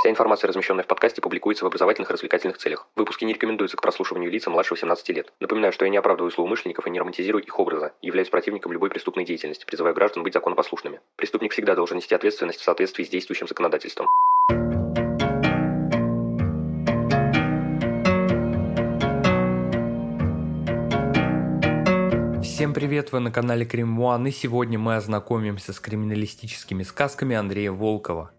Вся информация, размещенная в подкасте, публикуется в образовательных и развлекательных целях. Выпуски не рекомендуются к прослушиванию лица младше 18 лет. Напоминаю, что я не оправдываю злоумышленников и не романтизирую их образа, являюсь противником любой преступной деятельности, призываю граждан быть законопослушными. Преступник всегда должен нести ответственность в соответствии с действующим законодательством. Всем привет, вы на канале Крим One, и сегодня мы ознакомимся с криминалистическими сказками Андрея Волкова.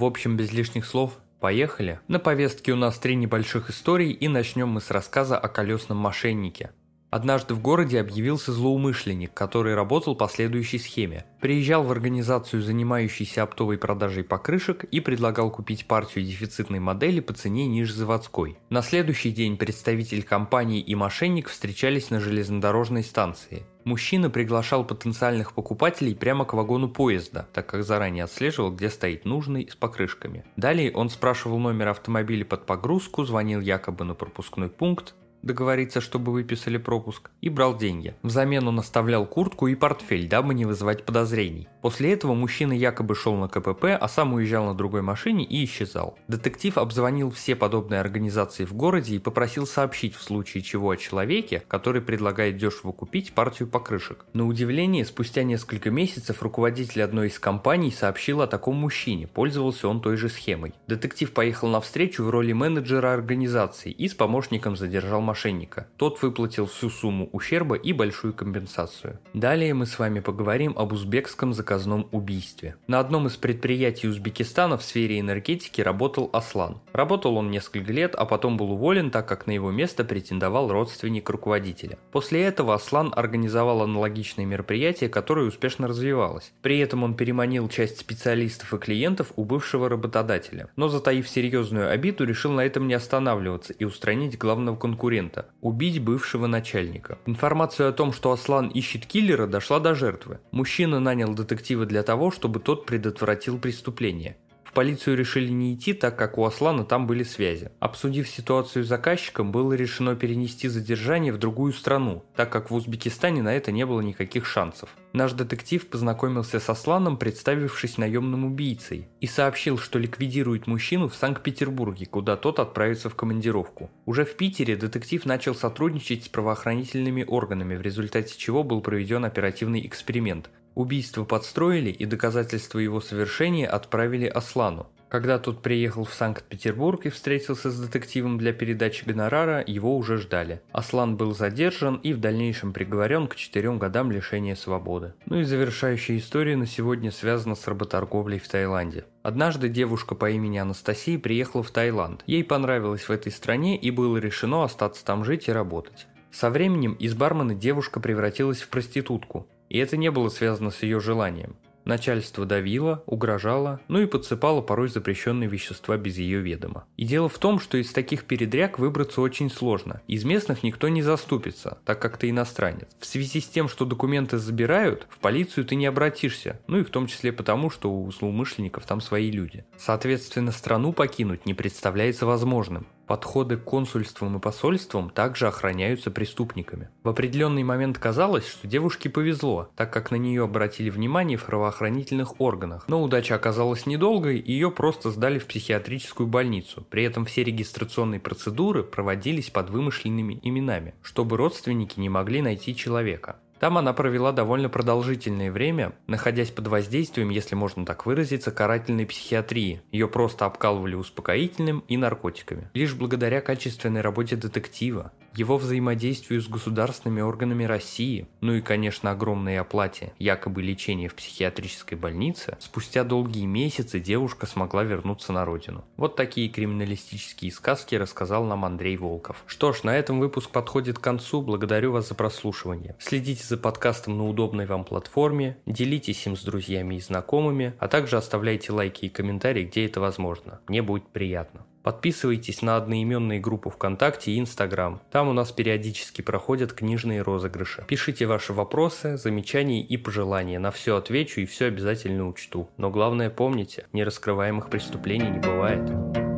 В общем, без лишних слов, поехали. На повестке у нас три небольших историй, и начнем мы с рассказа о колесном мошеннике. Однажды в городе объявился злоумышленник, который работал по следующей схеме. Приезжал в организацию, занимающуюся оптовой продажей покрышек, и предлагал купить партию дефицитной модели по цене ниже заводской. На следующий день представитель компании и мошенник встречались на железнодорожной станции. Мужчина приглашал потенциальных покупателей прямо к вагону поезда, так как заранее отслеживал, где стоит нужный с покрышками. Далее он спрашивал номер автомобиля под погрузку, звонил якобы на пропускной пункт, договориться, чтобы выписали пропуск, и брал деньги. Взамен он оставлял куртку и портфель, дабы не вызывать подозрений. После этого мужчина якобы шел на КПП, а сам уезжал на другой машине и исчезал. Детектив обзвонил все подобные организации в городе и попросил сообщить в случае чего о человеке, который предлагает дешево купить партию покрышек. На удивление, спустя несколько месяцев руководитель одной из компаний сообщил о таком мужчине, пользовался он той же схемой. Детектив поехал на встречу в роли менеджера организации и с помощником задержал мошенника. Тот выплатил всю сумму ущерба и большую компенсацию. Далее мы с вами поговорим об узбекском заказном убийстве. На одном из предприятий Узбекистана в сфере энергетики работал Аслан. Работал он несколько лет, а потом был уволен, так как на его место претендовал родственник руководителя. После этого Аслан организовал аналогичное мероприятие, которое успешно развивалось. При этом он переманил часть специалистов и клиентов у бывшего работодателя. Но затаив серьезную обиду, решил на этом не останавливаться и устранить главного конкурента конкурента – убить бывшего начальника. Информация о том, что Аслан ищет киллера, дошла до жертвы. Мужчина нанял детектива для того, чтобы тот предотвратил преступление. В полицию решили не идти, так как у Аслана там были связи. Обсудив ситуацию с заказчиком, было решено перенести задержание в другую страну, так как в Узбекистане на это не было никаких шансов. Наш детектив познакомился с Асланом, представившись наемным убийцей, и сообщил, что ликвидирует мужчину в Санкт-Петербурге, куда тот отправится в командировку. Уже в Питере детектив начал сотрудничать с правоохранительными органами, в результате чего был проведен оперативный эксперимент – Убийство подстроили и доказательства его совершения отправили Аслану. Когда тот приехал в Санкт-Петербург и встретился с детективом для передачи гонорара, его уже ждали. Аслан был задержан и в дальнейшем приговорен к четырем годам лишения свободы. Ну и завершающая история на сегодня связана с работорговлей в Таиланде. Однажды девушка по имени Анастасия приехала в Таиланд. Ей понравилось в этой стране и было решено остаться там жить и работать. Со временем из бармена девушка превратилась в проститутку. И это не было связано с ее желанием. Начальство давило, угрожало, ну и подсыпало порой запрещенные вещества без ее ведома. И дело в том, что из таких передряг выбраться очень сложно. Из местных никто не заступится, так как ты иностранец. В связи с тем, что документы забирают, в полицию ты не обратишься, ну и в том числе потому, что у злоумышленников там свои люди. Соответственно, страну покинуть не представляется возможным. Подходы к консульствам и посольствам также охраняются преступниками. В определенный момент казалось, что девушке повезло, так как на нее обратили внимание в правоохранительных органах. Но удача оказалась недолгой, и ее просто сдали в психиатрическую больницу. При этом все регистрационные процедуры проводились под вымышленными именами, чтобы родственники не могли найти человека. Там она провела довольно продолжительное время, находясь под воздействием, если можно так выразиться, карательной психиатрии. Ее просто обкалывали успокоительным и наркотиками. Лишь благодаря качественной работе детектива, его взаимодействию с государственными органами России, ну и, конечно, огромной оплате якобы лечения в психиатрической больнице, спустя долгие месяцы девушка смогла вернуться на родину. Вот такие криминалистические сказки рассказал нам Андрей Волков. Что ж, на этом выпуск подходит к концу. Благодарю вас за прослушивание. Следите за подкастом на удобной вам платформе, делитесь им с друзьями и знакомыми, а также оставляйте лайки и комментарии, где это возможно. Мне будет приятно. Подписывайтесь на одноименные группы ВКонтакте и Инстаграм. Там у нас периодически проходят книжные розыгрыши. Пишите ваши вопросы, замечания и пожелания. На все отвечу и все обязательно учту. Но главное помните, нераскрываемых преступлений не бывает.